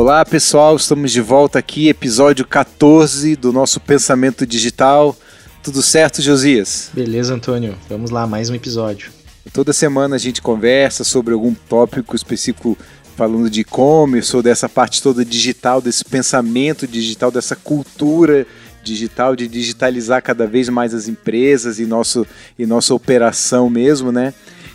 Olá pessoal, estamos de volta aqui, episódio 14 do nosso Pensamento Digital. Tudo certo, Josias? Beleza, Antônio. Vamos lá, mais um episódio. Toda semana a gente conversa sobre algum tópico específico falando de e-commerce ou dessa parte toda digital, desse pensamento digital, dessa cultura digital, de digitalizar cada vez mais as empresas e, nosso, e nossa operação mesmo, né?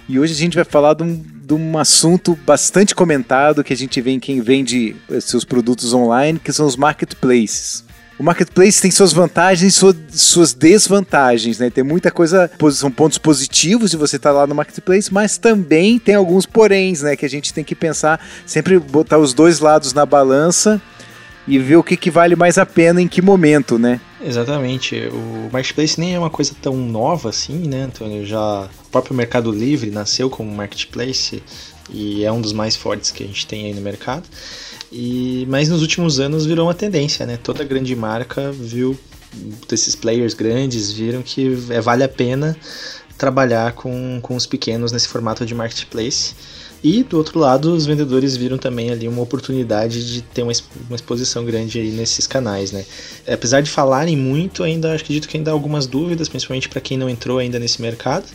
E hoje a gente vai falar de um, de um assunto bastante comentado que a gente vê em quem vende seus produtos online, que são os marketplaces. O marketplace tem suas vantagens e suas desvantagens, né? Tem muita coisa, são pontos positivos de você estar lá no marketplace, mas também tem alguns poréns, né? Que a gente tem que pensar, sempre botar os dois lados na balança e ver o que, que vale mais a pena em que momento, né? Exatamente. O marketplace nem é uma coisa tão nova assim, né, Antônio? Já o próprio Mercado Livre nasceu como marketplace e é um dos mais fortes que a gente tem aí no mercado. E mas nos últimos anos virou uma tendência, né? Toda grande marca viu desses players grandes viram que é, vale a pena trabalhar com, com os pequenos nesse formato de marketplace. E do outro lado, os vendedores viram também ali uma oportunidade de ter uma, uma exposição grande aí nesses canais, né? Apesar de falarem muito, ainda acredito que ainda há algumas dúvidas, principalmente para quem não entrou ainda nesse mercado.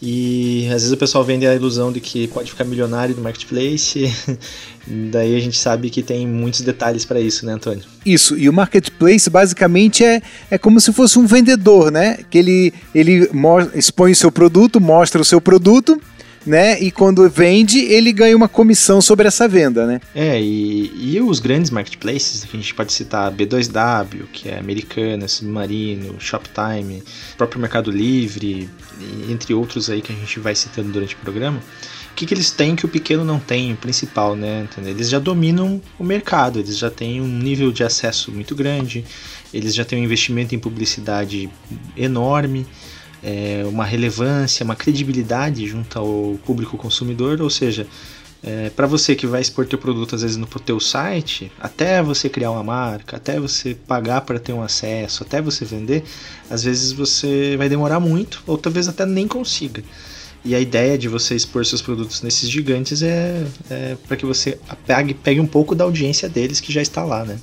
E às vezes o pessoal vende a ilusão de que pode ficar milionário no marketplace. Daí a gente sabe que tem muitos detalhes para isso, né, Antônio? Isso, e o marketplace basicamente é, é como se fosse um vendedor, né? Que ele, ele expõe o seu produto, mostra o seu produto né? E quando vende, ele ganha uma comissão sobre essa venda, né? É, e, e os grandes marketplaces, que a gente pode citar B2W, que é Americana, Submarino, Shoptime, próprio Mercado Livre, entre outros aí que a gente vai citando durante o programa. O que, que eles têm que o pequeno não tem, o principal, né? Eles já dominam o mercado, eles já têm um nível de acesso muito grande, eles já têm um investimento em publicidade enorme é, uma relevância, uma credibilidade junto ao público consumidor, ou seja, é, para você que vai expor teu produto às vezes no teu site, até você criar uma marca, até você pagar para ter um acesso, até você vender, às vezes você vai demorar muito, ou talvez até nem consiga. E a ideia de você expor seus produtos nesses gigantes é, é para que você pegue, pegue um pouco da audiência deles que já está lá, né?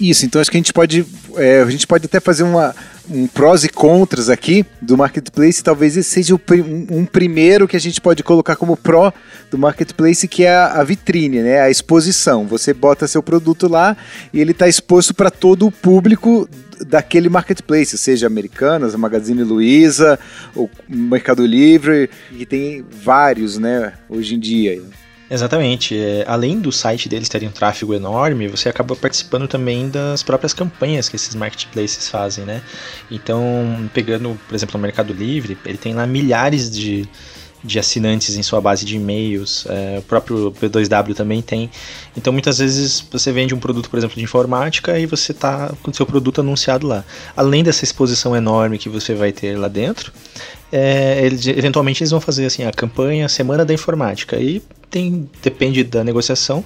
Isso, então acho que a gente pode, é, a gente pode até fazer uma, um prós e contras aqui do marketplace. Talvez esse seja o, um, um, primeiro que a gente pode colocar como pró do marketplace, que é a, a vitrine, né? A exposição. Você bota seu produto lá e ele está exposto para todo o público daquele marketplace, seja Americanas, Magazine Luiza, ou Mercado Livre, que tem vários, né? Hoje em dia. Exatamente. É, além do site deles terem um tráfego enorme, você acaba participando também das próprias campanhas que esses marketplaces fazem, né? Então, pegando, por exemplo, o Mercado Livre, ele tem lá milhares de, de assinantes em sua base de e-mails, é, o próprio P2W também tem. Então, muitas vezes você vende um produto, por exemplo, de informática e você está com o seu produto anunciado lá. Além dessa exposição enorme que você vai ter lá dentro, é, eles, eventualmente eles vão fazer assim a campanha Semana da Informática. E tem depende da negociação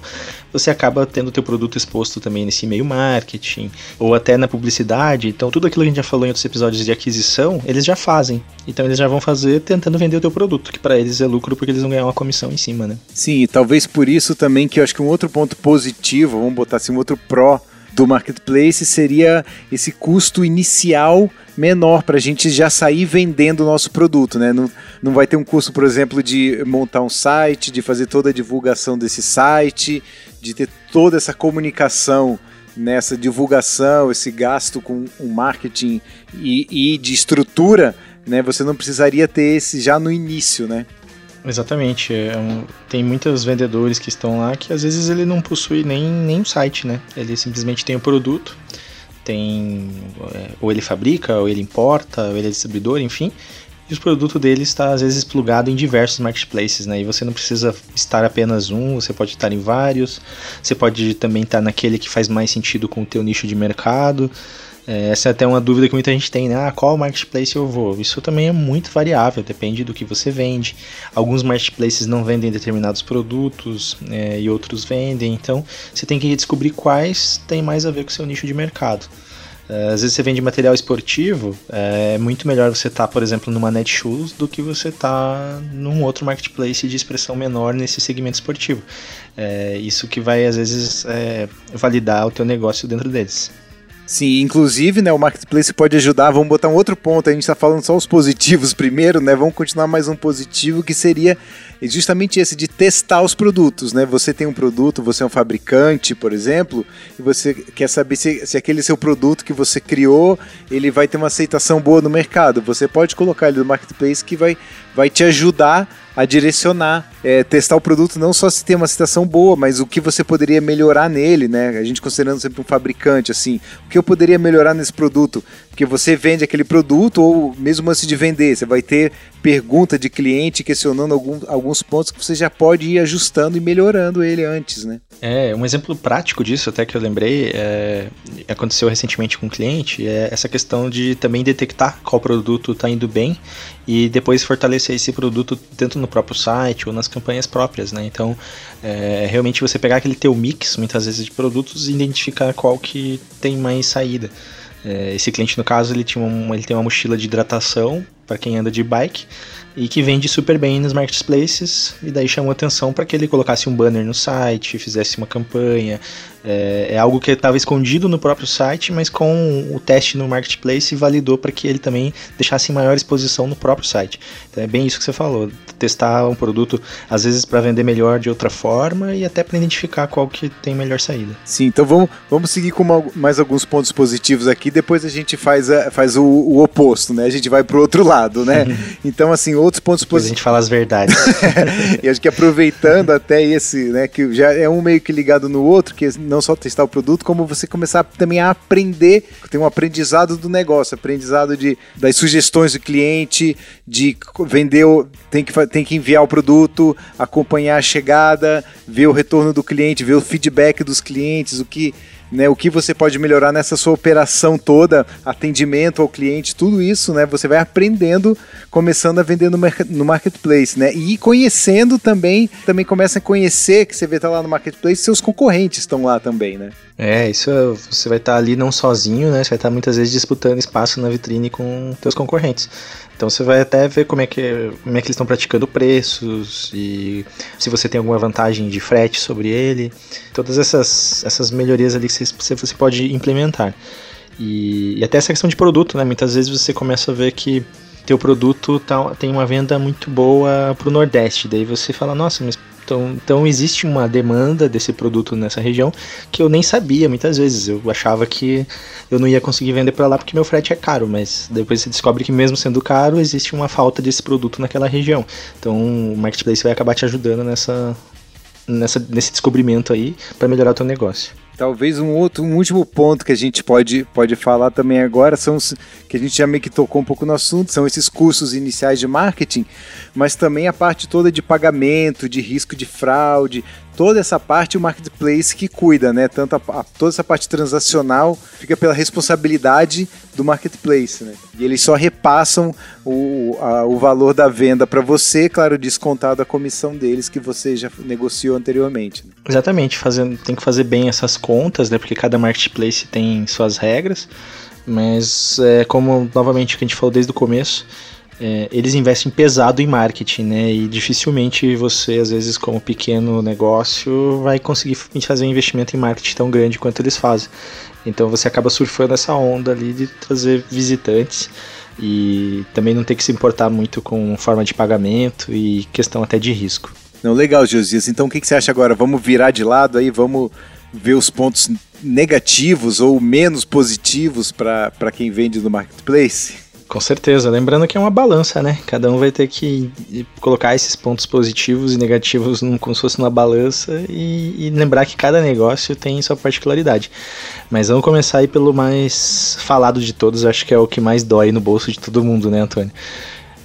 você acaba tendo o teu produto exposto também nesse e-mail marketing ou até na publicidade. Então tudo aquilo que a gente já falou em outros episódios de aquisição eles já fazem. Então eles já vão fazer tentando vender o teu produto que para eles é lucro porque eles vão ganhar uma comissão em cima né? Sim e talvez por isso também que eu acho que um outro ponto positivo vamos botar assim um outro pró do marketplace seria esse custo inicial menor para a gente já sair vendendo o nosso produto, né? Não, não vai ter um custo, por exemplo, de montar um site, de fazer toda a divulgação desse site, de ter toda essa comunicação nessa divulgação, esse gasto com o marketing e, e de estrutura, né? Você não precisaria ter esse já no início, né? Exatamente. É um, tem muitos vendedores que estão lá que às vezes ele não possui nem, nem um site, né? Ele simplesmente tem o produto tem é, ou ele fabrica, ou ele importa, ou ele é distribuidor, enfim. E o produto dele está às vezes plugado em diversos marketplaces, né? E você não precisa estar apenas um, você pode estar em vários. Você pode também estar naquele que faz mais sentido com o teu nicho de mercado. É, essa é até uma dúvida que muita gente tem, né? Ah, qual marketplace eu vou? Isso também é muito variável, depende do que você vende. Alguns marketplaces não vendem determinados produtos é, e outros vendem, então você tem que descobrir quais tem mais a ver com o seu nicho de mercado. É, às vezes você vende material esportivo, é muito melhor você estar, tá, por exemplo, numa Netshoes do que você estar tá num outro marketplace de expressão menor nesse segmento esportivo. É isso que vai, às vezes, é, validar o teu negócio dentro deles. Sim, inclusive, né, o marketplace pode ajudar. Vamos botar um outro ponto. A gente está falando só os positivos primeiro, né? Vamos continuar mais um positivo que seria justamente esse de testar os produtos, né? Você tem um produto, você é um fabricante, por exemplo, e você quer saber se, se aquele seu produto que você criou, ele vai ter uma aceitação boa no mercado. Você pode colocar ele no marketplace que vai, vai te ajudar a direcionar, é, testar o produto não só se tem uma citação boa, mas o que você poderia melhorar nele, né? A gente considerando sempre um fabricante, assim, o que eu poderia melhorar nesse produto? Porque você vende aquele produto ou mesmo antes de vender, você vai ter pergunta de cliente questionando algum, alguns pontos que você já pode ir ajustando e melhorando ele antes, né? É, um exemplo prático disso, até que eu lembrei, é, aconteceu recentemente com um cliente, é essa questão de também detectar qual produto está indo bem e depois fortalecer esse produto tanto no próprio site ou nas campanhas próprias, né? Então, é, realmente você pegar aquele teu mix, muitas vezes, de produtos e identificar qual que tem mais saída. É, esse cliente, no caso, ele, tinha uma, ele tem uma mochila de hidratação para quem anda de bike e que vende super bem nos marketplaces e daí chamou atenção para que ele colocasse um banner no site, fizesse uma campanha. É, é algo que estava escondido no próprio site, mas com o teste no marketplace validou para que ele também deixasse maior exposição no próprio site. Então é bem isso que você falou, testar um produto às vezes para vender melhor de outra forma e até para identificar qual que tem melhor saída. Sim, então vamos, vamos seguir com uma, mais alguns pontos positivos aqui, depois a gente faz, a, faz o, o oposto, né? A gente vai para o outro lado, né? então assim, outros pontos positivos. a gente fala as verdades. e acho que aproveitando até esse, né, que já é um meio que ligado no outro, que não só testar o produto, como você começar também a aprender, tem um aprendizado do negócio, aprendizado de, das sugestões do cliente, de vender, tem que, tem que enviar o produto, acompanhar a chegada, ver o retorno do cliente, ver o feedback dos clientes, o que né, o que você pode melhorar nessa sua operação toda, atendimento ao cliente, tudo isso, né, você vai aprendendo, começando a vender no, no marketplace, né, e conhecendo também, também começa a conhecer, que você vê tá lá no marketplace, seus concorrentes estão lá também, né. É, isso é, você vai estar tá ali não sozinho, né, você vai estar tá muitas vezes disputando espaço na vitrine com teus concorrentes. Então você vai até ver como é que, como é que eles estão praticando preços e se você tem alguma vantagem de frete sobre ele. Todas essas, essas melhorias ali que você, você pode implementar. E, e até essa questão de produto, né? Muitas vezes você começa a ver que teu produto tá, tem uma venda muito boa para o Nordeste. Daí você fala, nossa, mas então, então existe uma demanda desse produto nessa região que eu nem sabia muitas vezes. Eu achava que eu não ia conseguir vender para lá porque meu frete é caro, mas depois você descobre que mesmo sendo caro, existe uma falta desse produto naquela região. Então o marketplace vai acabar te ajudando nessa, nessa nesse descobrimento aí para melhorar o teu negócio. Talvez um outro, um último ponto que a gente pode, pode falar também agora são os que a gente já meio que tocou um pouco no assunto, são esses cursos iniciais de marketing, mas também a parte toda de pagamento, de risco de fraude, toda essa parte o marketplace que cuida, né? Tanto a, a, toda essa parte transacional fica pela responsabilidade do marketplace, né? E eles só repassam o, a, o valor da venda para você, claro, descontado a comissão deles que você já negociou anteriormente. Né? Exatamente, fazendo, tem que fazer bem essas contas, né? Porque cada marketplace tem suas regras, mas é como novamente que a gente falou desde o começo é, eles investem pesado em marketing, né? E dificilmente você, às vezes, como pequeno negócio, vai conseguir fazer um investimento em marketing tão grande quanto eles fazem. Então você acaba surfando essa onda ali de trazer visitantes e também não ter que se importar muito com forma de pagamento e questão até de risco. Não, legal, Josias. Então o que, que você acha agora? Vamos virar de lado aí, vamos ver os pontos negativos ou menos positivos para quem vende no marketplace? Com certeza. Lembrando que é uma balança, né? Cada um vai ter que colocar esses pontos positivos e negativos num, como se fosse numa balança e, e, lembrar que cada negócio tem sua particularidade. Mas vamos começar aí pelo mais falado de todos, acho que é o que mais dói no bolso de todo mundo, né, Antônio?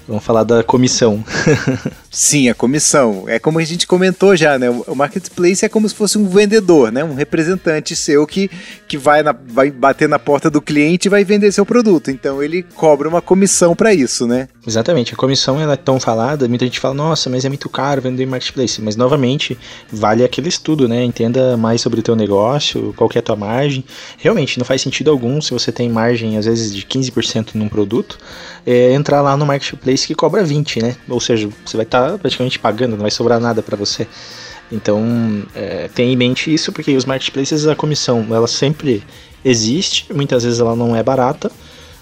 Vamos falar da comissão. Sim, a comissão. É como a gente comentou já, né? O marketplace é como se fosse um vendedor, né? Um representante seu que, que vai, na, vai bater na porta do cliente e vai vender seu produto. Então ele cobra uma comissão para isso, né? Exatamente, a comissão ela é tão falada, muita gente fala, nossa, mas é muito caro vender em marketplace, mas novamente, vale aquele estudo, né? Entenda mais sobre o teu negócio, qual é a tua margem. Realmente, não faz sentido algum se você tem margem, às vezes, de 15% num produto, é, entrar lá no marketplace que cobra 20%, né? Ou seja, você vai estar tá praticamente pagando, não vai sobrar nada para você. Então, é, tenha em mente isso, porque os marketplaces, a comissão, ela sempre existe, muitas vezes ela não é barata,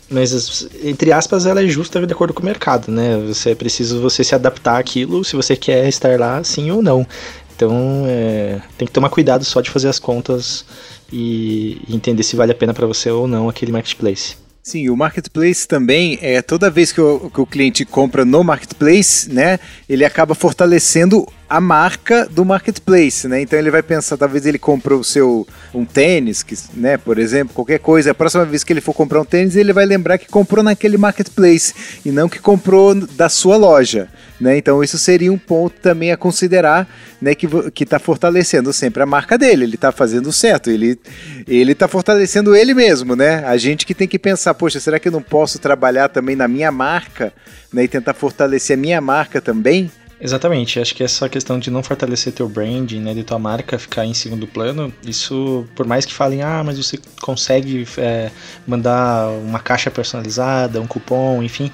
mas entre aspas ela é justa de acordo com o mercado, né? Você é preciso você se adaptar àquilo se você quer estar lá, sim ou não. Então é, tem que tomar cuidado só de fazer as contas e entender se vale a pena para você ou não aquele marketplace. Sim, o marketplace também é toda vez que o, que o cliente compra no marketplace, né, ele acaba fortalecendo a marca do marketplace, né? Então ele vai pensar, talvez ele comprou o seu um tênis, que, né, por exemplo, qualquer coisa, a próxima vez que ele for comprar um tênis, ele vai lembrar que comprou naquele marketplace e não que comprou da sua loja, né? Então isso seria um ponto também a considerar, né, que que está fortalecendo sempre a marca dele, ele está fazendo certo, ele ele está fortalecendo ele mesmo, né? A gente que tem que pensar, poxa, será que eu não posso trabalhar também na minha marca, né, e tentar fortalecer a minha marca também? Exatamente, acho que essa questão de não fortalecer teu branding, né, de tua marca ficar em segundo plano, isso, por mais que falem, ah, mas você consegue é, mandar uma caixa personalizada, um cupom, enfim,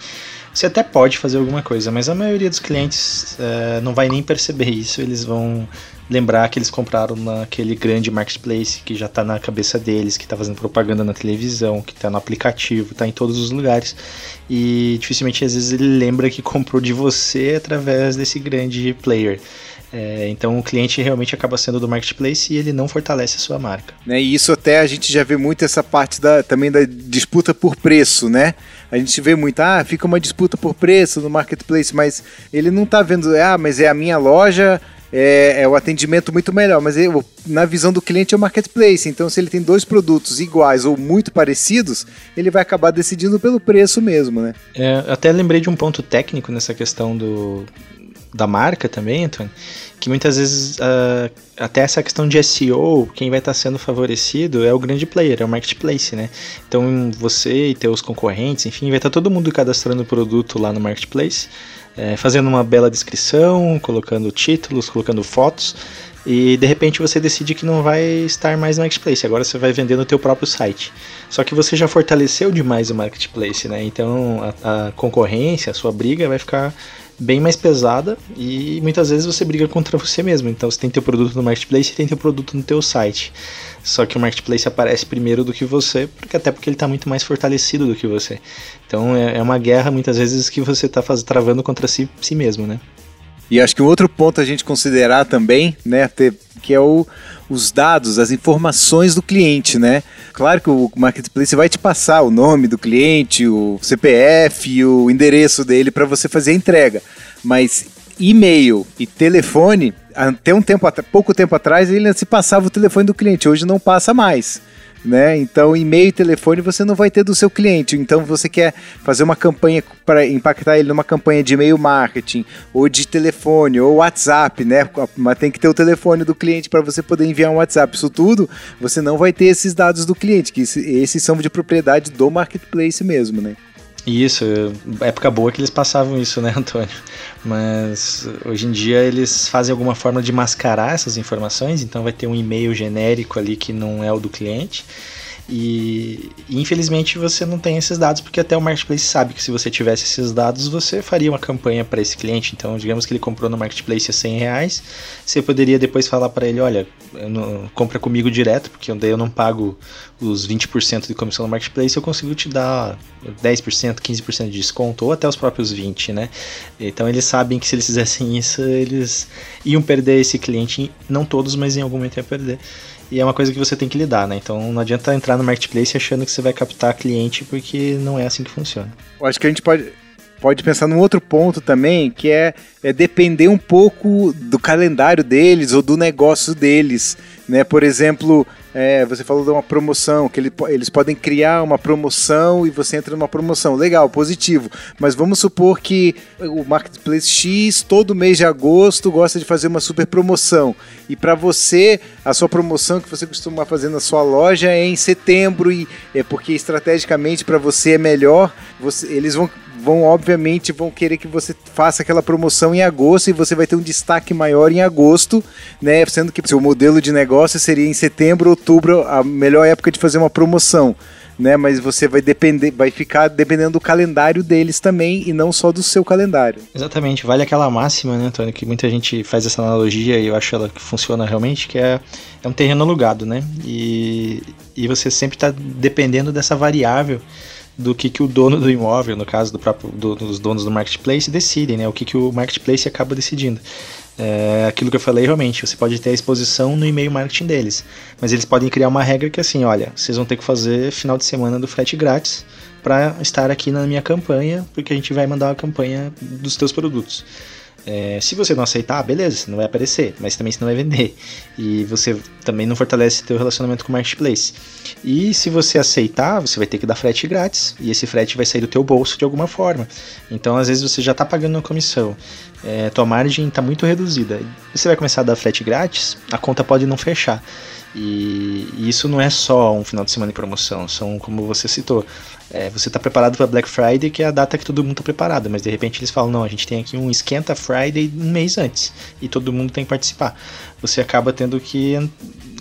você até pode fazer alguma coisa, mas a maioria dos clientes é, não vai nem perceber isso, eles vão lembrar que eles compraram naquele grande marketplace que já está na cabeça deles, que está fazendo propaganda na televisão, que está no aplicativo, está em todos os lugares. E dificilmente às vezes ele lembra que comprou de você através desse grande player. É, então o cliente realmente acaba sendo do marketplace e ele não fortalece a sua marca. Né, e isso até a gente já vê muito essa parte da, também da disputa por preço, né? A gente vê muito, ah, fica uma disputa por preço no marketplace, mas ele não está vendo, ah, mas é a minha loja, é, é o atendimento muito melhor, mas eu, na visão do cliente é o marketplace. Então, se ele tem dois produtos iguais ou muito parecidos, ele vai acabar decidindo pelo preço mesmo, né? É, até lembrei de um ponto técnico nessa questão do, da marca também, Antônio, que muitas vezes uh, até essa questão de SEO, quem vai estar sendo favorecido é o grande player, é o marketplace, né? Então você e teus concorrentes, enfim, vai estar todo mundo cadastrando o produto lá no marketplace é, fazendo uma bela descrição, colocando títulos, colocando fotos, e de repente você decide que não vai estar mais no marketplace, agora você vai vender no teu próprio site. Só que você já fortaleceu demais o marketplace, né? Então a, a concorrência, a sua briga vai ficar bem mais pesada e muitas vezes você briga contra você mesmo. Então você tem teu produto no marketplace e tem teu produto no teu site. Só que o marketplace aparece primeiro do que você, porque até porque ele está muito mais fortalecido do que você. Então é, é uma guerra muitas vezes que você está travando contra si, si mesmo, né? E acho que um outro ponto a gente considerar também, né, que é o, os dados, as informações do cliente, né? Claro que o marketplace vai te passar o nome do cliente, o CPF, o endereço dele para você fazer a entrega, mas e-mail e telefone, até um tempo, pouco tempo atrás, ele se passava o telefone do cliente, hoje não passa mais né? Então, e-mail e telefone você não vai ter do seu cliente. Então, você quer fazer uma campanha para impactar ele numa campanha de e-mail marketing, ou de telefone, ou WhatsApp, né? Mas tem que ter o telefone do cliente para você poder enviar um WhatsApp. Isso tudo, você não vai ter esses dados do cliente, que esses são de propriedade do marketplace mesmo, né? Isso, época boa que eles passavam isso, né, Antônio? Mas hoje em dia eles fazem alguma forma de mascarar essas informações, então vai ter um e-mail genérico ali que não é o do cliente e, infelizmente você não tem esses dados, porque até o marketplace sabe que se você tivesse esses dados, você faria uma campanha para esse cliente. Então, digamos que ele comprou no marketplace a 100 reais, você poderia depois falar para ele: olha, não, compra comigo direto, porque daí eu não pago os 20% de comissão no marketplace, eu consigo te dar 10%, 15% de desconto, ou até os próprios 20%, né? Então, eles sabem que se eles fizessem isso, eles iam perder esse cliente, não todos, mas em algum momento iam perder. E é uma coisa que você tem que lidar, né? Então não adianta entrar no marketplace achando que você vai captar cliente, porque não é assim que funciona. Eu acho que a gente pode, pode pensar num outro ponto também, que é, é depender um pouco do calendário deles ou do negócio deles. Né? Por exemplo, é, você falou de uma promoção, que ele, eles podem criar uma promoção e você entra numa promoção. Legal, positivo. Mas vamos supor que o Marketplace X, todo mês de agosto, gosta de fazer uma super promoção. E para você, a sua promoção que você costuma fazer na sua loja é em setembro, e é porque estrategicamente para você é melhor, você, eles vão vão obviamente vão querer que você faça aquela promoção em agosto e você vai ter um destaque maior em agosto, né? Sendo que seu modelo de negócio seria em setembro, outubro, a melhor época de fazer uma promoção né? Mas você vai depender, vai ficar dependendo do calendário deles também e não só do seu calendário. Exatamente, vale aquela máxima, né, Antônio, que muita gente faz essa analogia e eu acho ela que funciona realmente, que é, é um terreno alugado, né? E, e você sempre está dependendo dessa variável do que, que o dono do imóvel, no caso do próprio, do, dos donos do marketplace, decidem, né? O que, que o marketplace acaba decidindo. É aquilo que eu falei realmente, você pode ter a exposição no e-mail marketing deles, mas eles podem criar uma regra que assim, olha, vocês vão ter que fazer final de semana do frete grátis para estar aqui na minha campanha, porque a gente vai mandar a campanha dos teus produtos. É, se você não aceitar, beleza, você não vai aparecer, mas também você não vai vender. E você também não fortalece seu relacionamento com o marketplace. E se você aceitar, você vai ter que dar frete grátis, e esse frete vai sair do teu bolso de alguma forma. Então, às vezes, você já está pagando uma comissão, é, tua margem está muito reduzida. Você vai começar a dar frete grátis, a conta pode não fechar. E, isso não é só um final de semana de promoção, são como você citou. É, você está preparado para Black Friday, que é a data que todo mundo está preparado, mas de repente eles falam: não, a gente tem aqui um esquenta Friday um mês antes e todo mundo tem que participar. Você acaba tendo que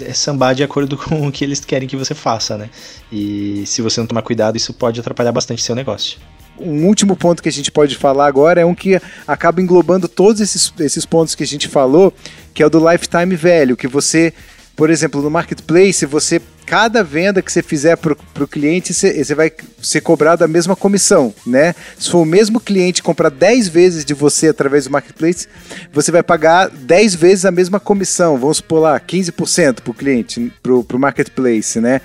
é, sambar de acordo com o que eles querem que você faça, né? E se você não tomar cuidado, isso pode atrapalhar bastante seu negócio um último ponto que a gente pode falar agora é um que acaba englobando todos esses, esses pontos que a gente falou, que é o do lifetime velho, que você por exemplo, no marketplace, você cada venda que você fizer para o cliente, você, você, vai ser cobrado a mesma comissão, né? Se for o mesmo cliente comprar 10 vezes de você através do marketplace, você vai pagar 10 vezes a mesma comissão. Vamos supor lá, 15% para o cliente, para o marketplace, né?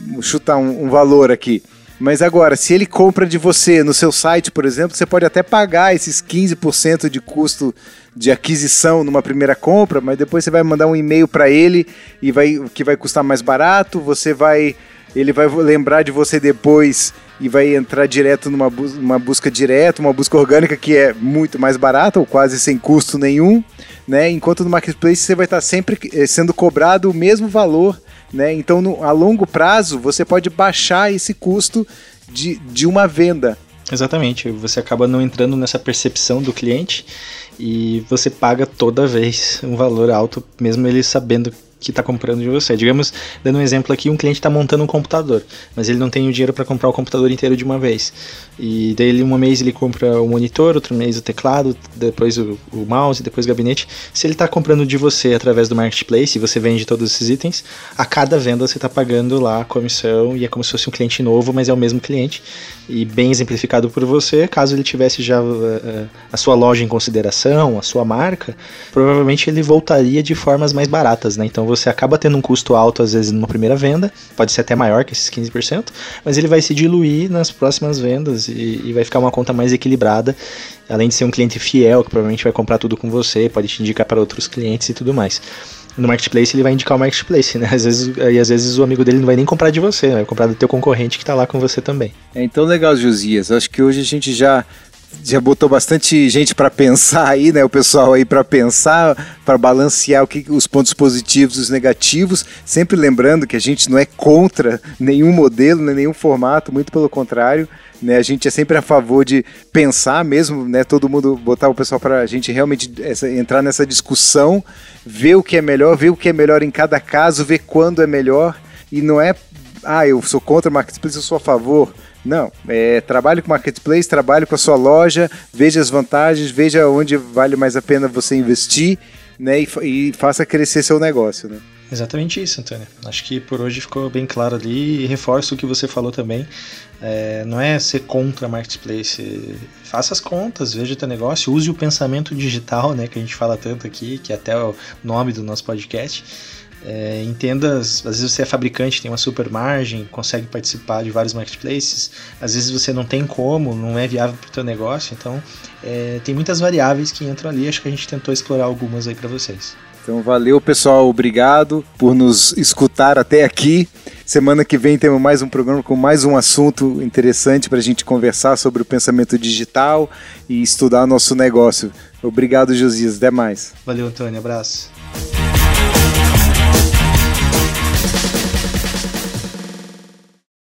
Vou chutar um, um valor aqui. Mas agora, se ele compra de você no seu site, por exemplo, você pode até pagar esses 15% de custo de aquisição numa primeira compra, mas depois você vai mandar um e-mail para ele e vai que vai custar mais barato, você vai ele vai lembrar de você depois e vai entrar direto numa bu uma busca direta, uma busca orgânica que é muito mais barata ou quase sem custo nenhum, né? Enquanto no marketplace você vai estar sempre eh, sendo cobrado o mesmo valor né? Então, no, a longo prazo, você pode baixar esse custo de, de uma venda. Exatamente, você acaba não entrando nessa percepção do cliente e você paga toda vez um valor alto, mesmo ele sabendo que está comprando de você. Digamos, dando um exemplo aqui, um cliente está montando um computador, mas ele não tem o dinheiro para comprar o computador inteiro de uma vez. E daí, um mês ele compra o monitor, outro mês o teclado, depois o, o mouse, depois o gabinete. Se ele está comprando de você através do marketplace e você vende todos esses itens, a cada venda você está pagando lá a comissão e é como se fosse um cliente novo, mas é o mesmo cliente e bem exemplificado por você. Caso ele tivesse já uh, a sua loja em consideração, a sua marca, provavelmente ele voltaria de formas mais baratas, né? Então você acaba tendo um custo alto às vezes numa primeira venda, pode ser até maior que esses 15%, mas ele vai se diluir nas próximas vendas e, e vai ficar uma conta mais equilibrada, além de ser um cliente fiel que provavelmente vai comprar tudo com você, pode te indicar para outros clientes e tudo mais no marketplace ele vai indicar o marketplace, né? Às vezes, e às vezes o amigo dele não vai nem comprar de você, né? vai comprar do teu concorrente que está lá com você também. É, então legal, Josias. Acho que hoje a gente já já botou bastante gente para pensar aí, né? O pessoal aí para pensar, para balancear o que os pontos positivos e os negativos, sempre lembrando que a gente não é contra nenhum modelo, né, nenhum formato, muito pelo contrário, né? A gente é sempre a favor de pensar mesmo, né? Todo mundo botar o pessoal para a gente realmente essa, entrar nessa discussão, ver o que é melhor, ver o que é melhor em cada caso, ver quando é melhor e não é ah, eu sou contra o marketplace, eu sou a favor. Não, é, trabalhe com marketplace, trabalhe com a sua loja, veja as vantagens, veja onde vale mais a pena você investir, né, e, e faça crescer seu negócio, né? Exatamente isso, Antônio. Acho que por hoje ficou bem claro ali e reforço o que você falou também. É, não é ser contra marketplace. Faça as contas, veja o teu negócio, use o pensamento digital, né, que a gente fala tanto aqui, que é até o nome do nosso podcast. É, entenda, às vezes você é fabricante, tem uma super margem, consegue participar de vários marketplaces, às vezes você não tem como, não é viável para o teu negócio, então é, tem muitas variáveis que entram ali, acho que a gente tentou explorar algumas aí para vocês. Então valeu pessoal, obrigado por nos escutar até aqui. Semana que vem temos mais um programa com mais um assunto interessante para a gente conversar sobre o pensamento digital e estudar nosso negócio. Obrigado, Josias. Até mais. Valeu, Antônio. Abraço.